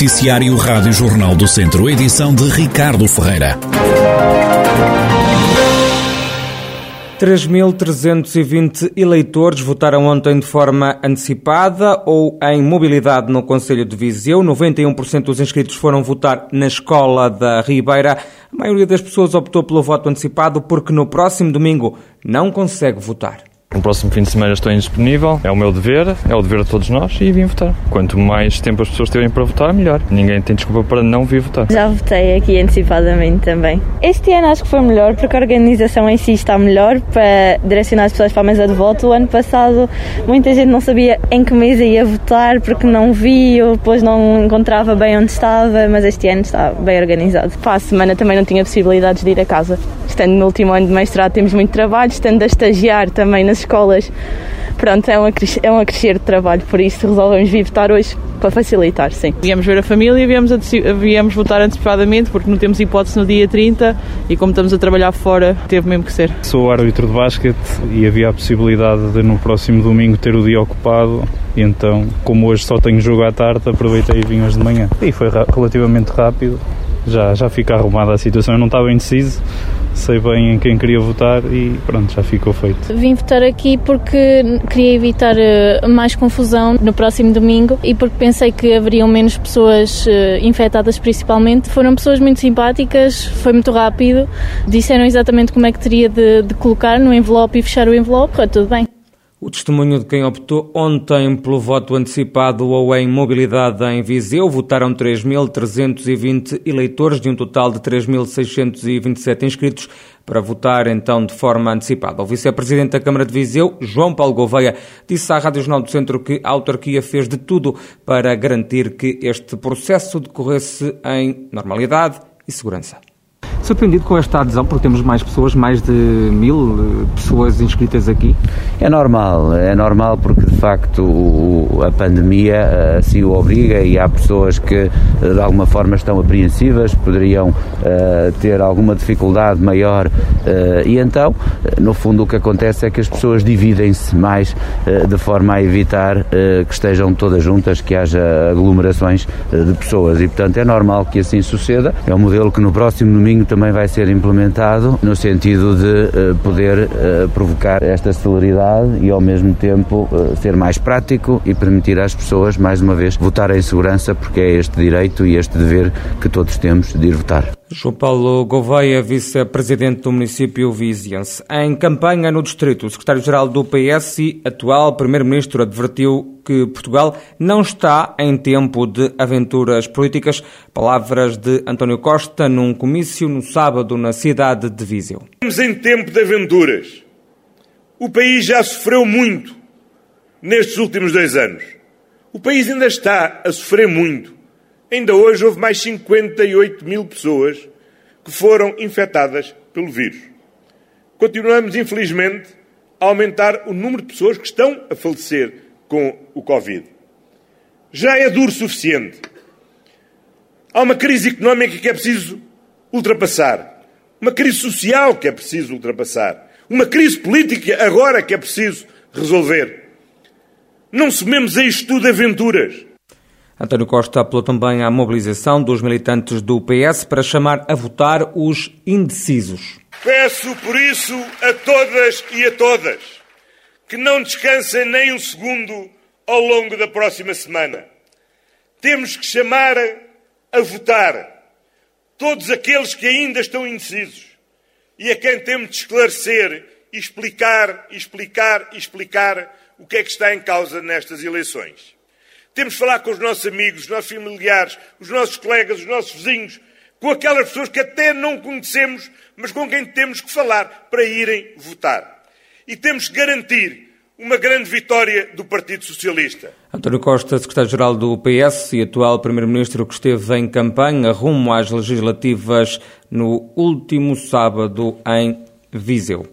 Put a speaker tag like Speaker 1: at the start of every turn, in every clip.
Speaker 1: Noticiário Rádio Jornal do Centro, edição de Ricardo Ferreira.
Speaker 2: 3.320 eleitores votaram ontem de forma antecipada ou em mobilidade no Conselho de Viseu. 91% dos inscritos foram votar na Escola da Ribeira. A maioria das pessoas optou pelo voto antecipado porque no próximo domingo não consegue votar.
Speaker 3: No próximo fim de semana estou indisponível, é o meu dever, é o dever de todos nós e vim votar. Quanto mais tempo as pessoas tiverem para votar, melhor. Ninguém tem desculpa para não vir votar.
Speaker 4: Já votei aqui antecipadamente também. Este ano acho que foi melhor porque a organização em si está melhor para direcionar as pessoas para a mesa de voto. O ano passado muita gente não sabia em que mesa ia votar porque não viu, depois não encontrava bem onde estava, mas este ano está bem organizado. Para a semana também não tinha possibilidades de ir a casa. Estando no último ano de mestrado temos muito trabalho, estando a estagiar também nas escolas. Pronto, é um, é um acrescer de trabalho, por isso resolvemos vir votar hoje para facilitar, sim.
Speaker 5: Viemos ver a família e viemos, viemos votar antecipadamente porque não temos hipótese no dia 30 e como estamos a trabalhar fora, teve mesmo que ser.
Speaker 6: Sou árbitro de basquete e havia a possibilidade de no próximo domingo ter o dia ocupado e então, como hoje só tenho jogo à tarde, aproveitei e vim hoje de manhã. E foi relativamente rápido, já, já fica arrumada a situação, eu não estava indeciso, sei bem em quem queria votar e pronto, já ficou feito.
Speaker 7: Vim votar aqui porque queria evitar eh, mais confusão no próximo domingo e porque pensei que haveriam menos pessoas eh, infectadas principalmente. Foram pessoas muito simpáticas, foi muito rápido, disseram exatamente como é que teria de, de colocar no envelope e fechar o envelope, foi tudo bem.
Speaker 2: O testemunho de quem optou ontem pelo voto antecipado ou em mobilidade em Viseu votaram 3.320 eleitores de um total de 3.627 inscritos para votar então de forma antecipada. O vice-presidente da Câmara de Viseu, João Paulo Gouveia, disse à Rádio Jornal do Centro que a autarquia fez de tudo para garantir que este processo decorresse em normalidade e segurança
Speaker 8: surpreendido com esta adesão, porque temos mais pessoas, mais de mil eh, pessoas inscritas aqui?
Speaker 9: É normal, é normal porque de facto a pandemia eh, assim o obriga e há pessoas que eh, de alguma forma estão apreensivas, poderiam uh, ter alguma dificuldade maior uh, e então, no fundo, o que acontece é que as pessoas dividem-se mais uh, de forma a evitar que estejam todas juntas, que haja aglomerações de pessoas e portanto é normal que assim suceda. É um modelo que no próximo domingo também também vai ser implementado no sentido de uh, poder uh, provocar esta celeridade e ao mesmo tempo uh, ser mais prático e permitir às pessoas, mais uma vez, votar em segurança, porque é este direito e este dever que todos temos de ir votar.
Speaker 2: João Paulo Gouveia, vice-presidente do município viziense. Em campanha no distrito, o secretário-geral do PS e atual primeiro-ministro advertiu que Portugal não está em tempo de aventuras políticas. Palavras de António Costa num comício no sábado na cidade de Viseu.
Speaker 10: Estamos em tempo de aventuras. O país já sofreu muito nestes últimos dois anos. O país ainda está a sofrer muito Ainda hoje houve mais 58 mil pessoas que foram infectadas pelo vírus. Continuamos, infelizmente, a aumentar o número de pessoas que estão a falecer com o Covid. Já é duro o suficiente. Há uma crise económica que é preciso ultrapassar. Uma crise social que é preciso ultrapassar. Uma crise política agora que é preciso resolver. Não somemos a isto tudo aventuras.
Speaker 2: António Costa apelou também à mobilização dos militantes do PS para chamar a votar os indecisos.
Speaker 10: Peço por isso a todas e a todas que não descansem nem um segundo ao longo da próxima semana. Temos que chamar a votar todos aqueles que ainda estão indecisos e a quem temos de esclarecer explicar, explicar, explicar o que é que está em causa nestas eleições. Temos de falar com os nossos amigos, os nossos familiares, os nossos colegas, os nossos vizinhos, com aquelas pessoas que até não conhecemos, mas com quem temos que falar para irem votar. E temos que garantir uma grande vitória do Partido Socialista.
Speaker 2: António Costa, secretário-geral do PS e atual primeiro-ministro que esteve em campanha rumo às legislativas no último sábado em Viseu.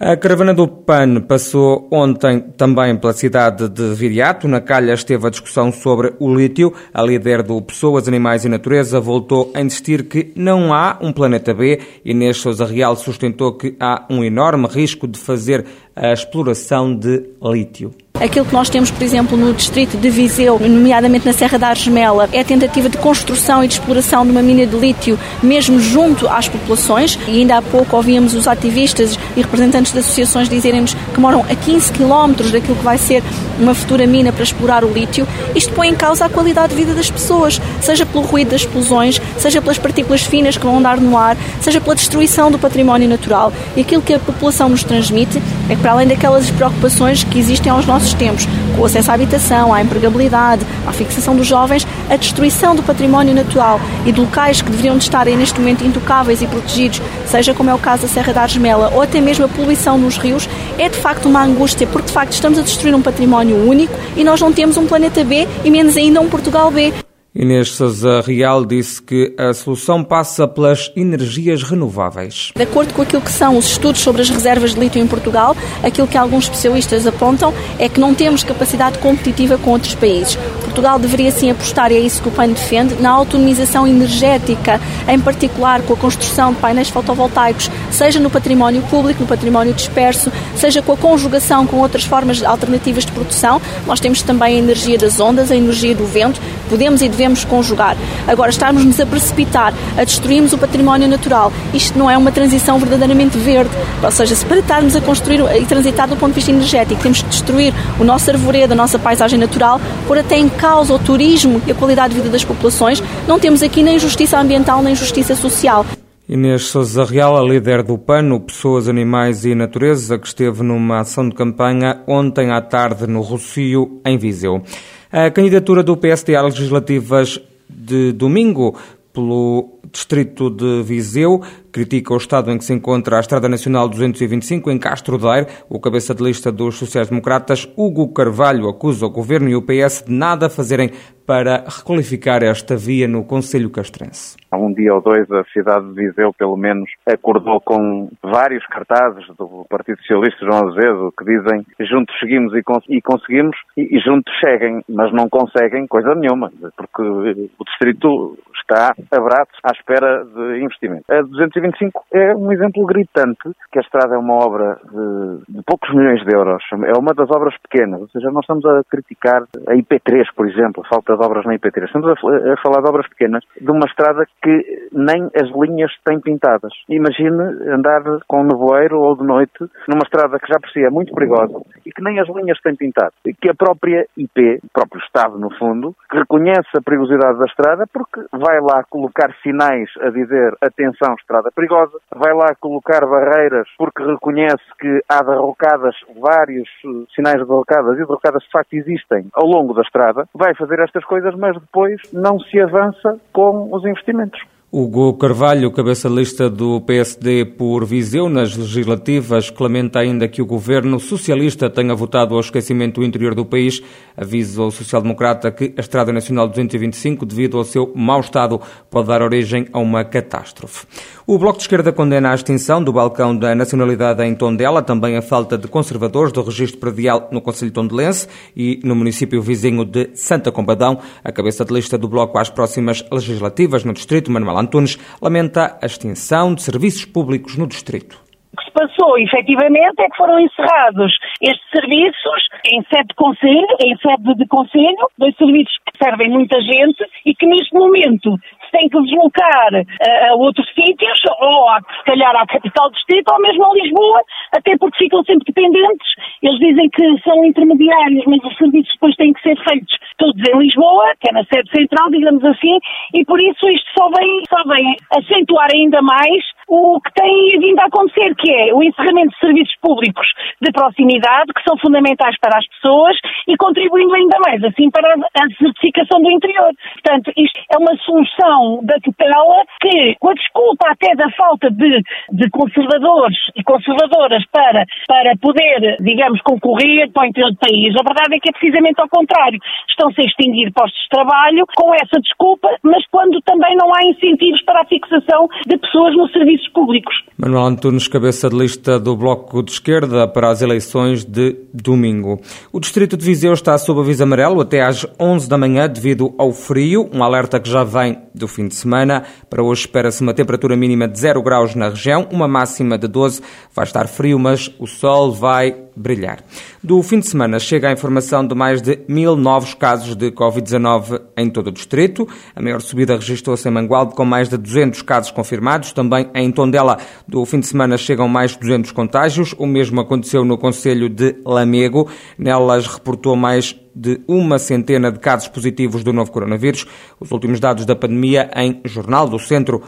Speaker 2: A caravana do PAN passou ontem também pela cidade de Viriato. Na calha esteve a discussão sobre o lítio. A líder do Pessoas, Animais e Natureza voltou a insistir que não há um planeta B. Inês Sousa Real sustentou que há um enorme risco de fazer a exploração de lítio.
Speaker 11: Aquilo que nós temos, por exemplo, no distrito de Viseu, nomeadamente na Serra da Argemela, é a tentativa de construção e de exploração de uma mina de lítio, mesmo junto às populações. E ainda há pouco ouvíamos os ativistas e representantes de associações dizerem-nos que moram a 15 quilómetros daquilo que vai ser uma futura mina para explorar o lítio. Isto põe em causa a qualidade de vida das pessoas, seja pelo ruído das explosões, seja pelas partículas finas que vão andar no ar, seja pela destruição do património natural. E aquilo que a população nos transmite é que, para além daquelas preocupações que existem aos nossos tempos, com o acesso à habitação, à empregabilidade, à fixação dos jovens, a destruição do património natural e de locais que deveriam de estar neste momento intocáveis e protegidos, seja como é o caso da Serra da Argemela ou até mesmo a poluição nos rios, é de facto uma angústia, porque de facto estamos a destruir um património único e nós não temos um planeta B e menos ainda um Portugal B.
Speaker 2: Inês Sousa Real disse que a solução passa pelas energias renováveis.
Speaker 11: De acordo com aquilo que são os estudos sobre as reservas de lítio em Portugal, aquilo que alguns especialistas apontam é que não temos capacidade competitiva com outros países. Portugal deveria sim apostar, e é isso que o PAN defende, na autonomização energética, em particular com a construção de painéis fotovoltaicos, seja no património público, no património disperso, seja com a conjugação com outras formas alternativas de produção. Nós temos também a energia das ondas, a energia do vento, podemos e devemos conjugar. Agora, estarmos-nos a precipitar, a destruirmos o património natural, isto não é uma transição verdadeiramente verde. Ou seja, se para estarmos a construir e transitar do ponto de vista energético, temos de destruir o nosso arvoredo, a nossa paisagem natural, pôr até em causa o turismo e a qualidade de vida das populações, não temos aqui nem justiça ambiental nem justiça social.
Speaker 2: Inês Sousa Real, a líder do PANO, Pessoas, Animais e Natureza, que esteve numa ação de campanha ontem à tarde no Rocio, em Viseu. A candidatura do PSD às legislativas de domingo pelo distrito de Viseu critica o estado em que se encontra a Estrada Nacional 225 em Castro Daire. O cabeça de lista dos sociais-democratas, Hugo Carvalho, acusa o governo e o PS de nada fazerem para requalificar esta via no Conselho Castrense.
Speaker 12: Há um dia ou dois a cidade de Viseu, pelo menos, acordou com vários cartazes do Partido Socialista João Azevedo que dizem juntos seguimos e, cons e conseguimos e, e juntos seguem, mas não conseguem coisa nenhuma, porque o distrito está a braços à espera de investimento. A 225 é um exemplo gritante que a estrada é uma obra de, de poucos milhões de euros. É uma das obras pequenas, ou seja, nós estamos a criticar a IP3, por exemplo, a falta de obras na IP3. Estamos a, a falar de obras pequenas de uma estrada que nem as linhas têm pintadas. Imagine andar com nevoeiro ou de noite numa estrada que já por si é muito perigosa e que nem as linhas têm pintado. E que a própria IP, o próprio Estado no fundo, reconhece a perigosidade da estrada porque vai lá colocar sinais a dizer atenção, estrada perigosa, vai lá colocar barreiras porque reconhece que há derrocadas, vários eh, sinais de derrocadas e derrocadas de facto existem ao longo da estrada, vai fazer estas coisas, mas depois não se avança com os investimentos.
Speaker 2: Hugo Carvalho, cabeça lista do PSD por Viseu nas legislativas, lamenta ainda que o governo socialista tenha votado ao esquecimento do interior do país. Avisa o social-democrata que a Estrada Nacional 225, devido ao seu mau estado, pode dar origem a uma catástrofe. O Bloco de Esquerda condena a extinção do balcão da nacionalidade em Tondela, também a falta de conservadores do registro predial no Conselho Tondelense e no município vizinho de Santa Combadão. A cabeça de lista do Bloco às próximas legislativas no Distrito, Manuel Antunes lamenta a extinção de serviços públicos no distrito.
Speaker 13: O que se passou, efetivamente, é que foram encerrados estes serviços em sede de conselho, em sede de conselho, dois serviços que servem muita gente e que neste momento se tem que deslocar a, a outros sítios, ou a, se calhar à capital distrito, ou mesmo a Lisboa, até porque ficam sempre dependentes. Eles dizem que são intermediários, mas os serviços depois têm que ser feitos todos em Lisboa, que é na sede central, digamos assim, e por isso isto só vem, só vem acentuar ainda mais o que tem vindo a acontecer, que é o encerramento de serviços públicos de proximidade, que são fundamentais para as pessoas e contribuindo ainda mais, assim, para a certificação do interior. Portanto, isto é uma solução da tutela que, com a desculpa até da falta de, de conservadores e conservadoras para, para poder, digamos, concorrer para o interior do país, a verdade é que é precisamente ao contrário. Estão-se a extinguir postos de trabalho com essa desculpa, mas quando também não há incentivos para a fixação de pessoas no serviço serviços públicos.
Speaker 2: Manuel Antunes, cabeça de lista do Bloco de Esquerda para as eleições de domingo. O distrito de Viseu está sob aviso amarelo até às 11 da manhã devido ao frio, um alerta que já vem do fim de semana. Para hoje espera-se uma temperatura mínima de 0 graus na região, uma máxima de 12. Vai estar frio, mas o sol vai brilhar. Do fim de semana chega a informação de mais de mil novos casos de Covid-19 em todo o distrito. A maior subida registrou-se em Mangualde, com mais de 200 casos confirmados. Também em Tondela, do fim de semana chegam mais de 200 contágios. O mesmo aconteceu no Conselho de Lamego. Nelas reportou mais de uma centena de casos positivos do novo coronavírus. Os últimos dados da pandemia em Jornal do Centro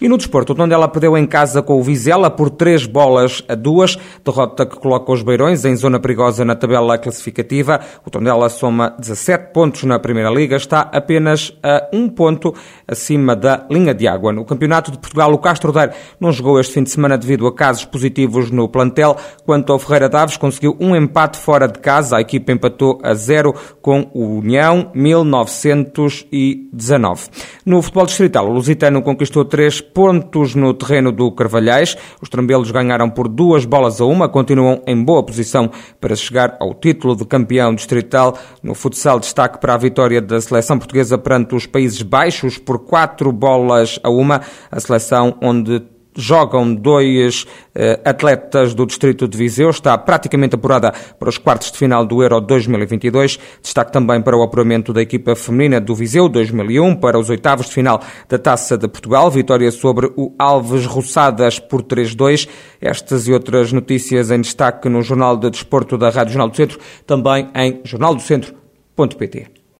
Speaker 2: E no desporto, o Tondela perdeu em casa com o Vizela por três bolas a duas, derrota que coloca os Beirões em zona perigosa na tabela classificativa. O Tondela soma 17 pontos na Primeira Liga, está apenas a um ponto acima da linha de água. No Campeonato de Portugal, o Castro Daire não jogou este fim de semana devido a casos positivos no plantel. Quanto ao Ferreira Daves, conseguiu um empate fora de casa. A equipa empatou a zero com o União 1919. No futebol distrital, o Lusitano conquistou três pontos no terreno do Carvalhais. Os trambelos ganharam por duas bolas a uma, continuam em boa posição para chegar ao título de campeão distrital. No futsal, destaque para a vitória da seleção portuguesa perante os Países Baixos por quatro bolas a uma. A seleção onde jogam dois uh, atletas do distrito de Viseu. Está praticamente apurada para os quartos de final do Euro 2022. Destaque também para o apuramento da equipa feminina do Viseu 2001 para os oitavos de final da Taça de Portugal. Vitória sobre o Alves Roçadas por 3-2. Estas e outras notícias em destaque no Jornal de Desporto da Rádio Jornal do Centro, também em jornaldocentro.pt.